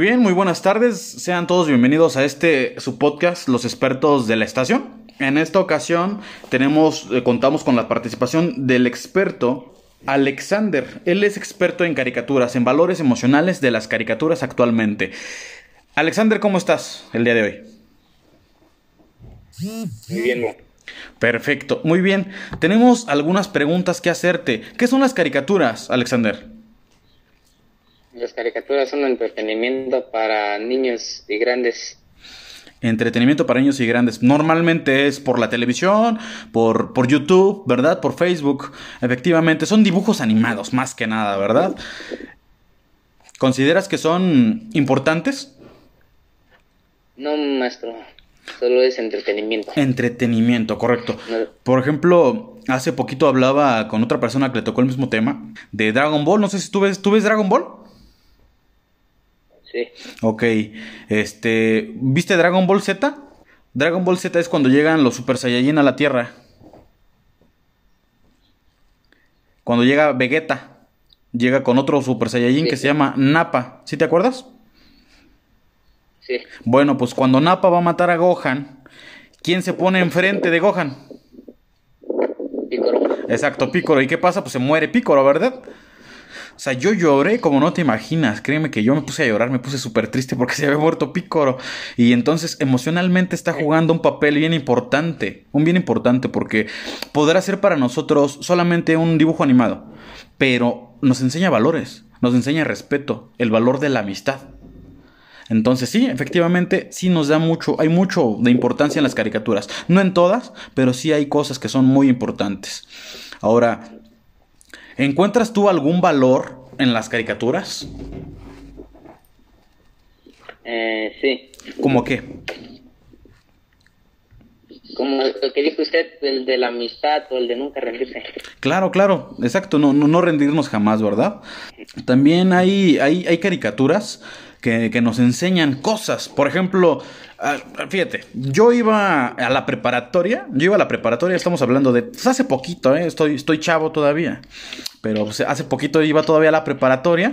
Bien, muy buenas tardes. Sean todos bienvenidos a este su podcast, Los expertos de la estación. En esta ocasión tenemos, eh, contamos con la participación del experto Alexander. Él es experto en caricaturas, en valores emocionales de las caricaturas actualmente. Alexander, ¿cómo estás el día de hoy? Muy bien. Perfecto, muy bien. Tenemos algunas preguntas que hacerte. ¿Qué son las caricaturas, Alexander? Las caricaturas son entretenimiento para niños y grandes. Entretenimiento para niños y grandes. Normalmente es por la televisión, por, por YouTube, ¿verdad? Por Facebook. Efectivamente, son dibujos animados, más que nada, ¿verdad? ¿Consideras que son importantes? No, maestro. Solo es entretenimiento. Entretenimiento, correcto. Por ejemplo, hace poquito hablaba con otra persona que le tocó el mismo tema de Dragon Ball. No sé si tú ves, ¿tú ves Dragon Ball? Sí. Ok, este, ¿viste Dragon Ball Z? Dragon Ball Z es cuando llegan los Super Saiyajin a la Tierra. Cuando llega Vegeta, llega con otro Super Saiyajin que se llama Nappa. ¿Sí te acuerdas? Sí. Bueno, pues cuando Nappa va a matar a Gohan, ¿quién se pone enfrente de Gohan? Picoro. Exacto, Picoro. ¿Y qué pasa? Pues se muere Picoro, ¿verdad? O sea, yo lloré como no te imaginas. Créeme que yo me puse a llorar, me puse súper triste porque se había muerto Pícoro. Y entonces emocionalmente está jugando un papel bien importante. Un bien importante porque podrá ser para nosotros solamente un dibujo animado. Pero nos enseña valores, nos enseña respeto, el valor de la amistad. Entonces sí, efectivamente, sí nos da mucho, hay mucho de importancia en las caricaturas. No en todas, pero sí hay cosas que son muy importantes. Ahora, ¿Encuentras tú algún valor en las caricaturas? Eh, sí. ¿Cómo qué? Como el que dijo usted, el de la amistad o el de nunca rendirse. Claro, claro, exacto, no, no, no rendirnos jamás, ¿verdad? También hay, hay, hay caricaturas que, que, nos enseñan cosas. Por ejemplo, fíjate, yo iba a la preparatoria, yo iba a la preparatoria, estamos hablando de pues, hace poquito, ¿eh? estoy, estoy chavo todavía. Pero pues, hace poquito iba todavía a la preparatoria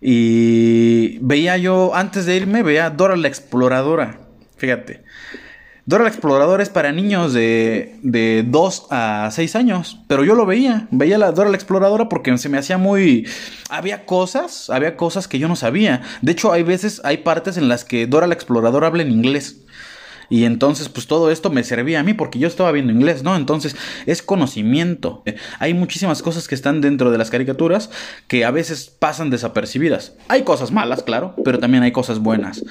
y veía yo, antes de irme, veía Dora la Exploradora. Fíjate. Dora la Exploradora es para niños de, de 2 a 6 años. Pero yo lo veía. Veía la Dora la Exploradora porque se me hacía muy. Había cosas, había cosas que yo no sabía. De hecho, hay veces, hay partes en las que Dora la Exploradora habla en inglés. Y entonces, pues todo esto me servía a mí porque yo estaba viendo inglés, ¿no? Entonces, es conocimiento. Hay muchísimas cosas que están dentro de las caricaturas que a veces pasan desapercibidas. Hay cosas malas, claro, pero también hay cosas buenas.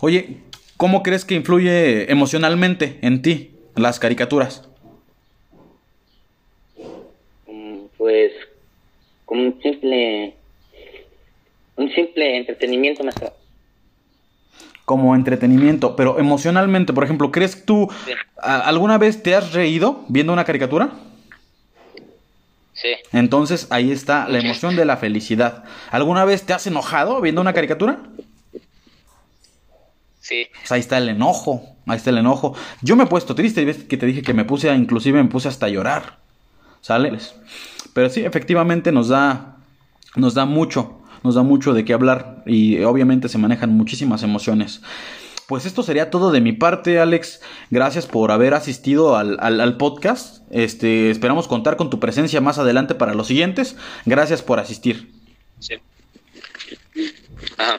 Oye, ¿cómo crees que influye emocionalmente en ti las caricaturas? Pues, como un simple. Un simple entretenimiento, maestro como entretenimiento, pero emocionalmente, por ejemplo, ¿crees tú sí. alguna vez te has reído viendo una caricatura? Sí. Entonces ahí está la emoción de la felicidad. ¿Alguna vez te has enojado viendo una caricatura? Sí. Pues ahí está el enojo, ahí está el enojo. Yo me he puesto triste, ves que te dije que me puse, a, inclusive me puse hasta a llorar, ¿sale? Pero sí, efectivamente nos da, nos da mucho, nos da mucho de qué hablar y obviamente se manejan muchísimas emociones. Pues esto sería todo de mi parte, Alex. Gracias por haber asistido al, al, al, podcast. Este, esperamos contar con tu presencia más adelante para los siguientes. Gracias por asistir. Sí. Ajá.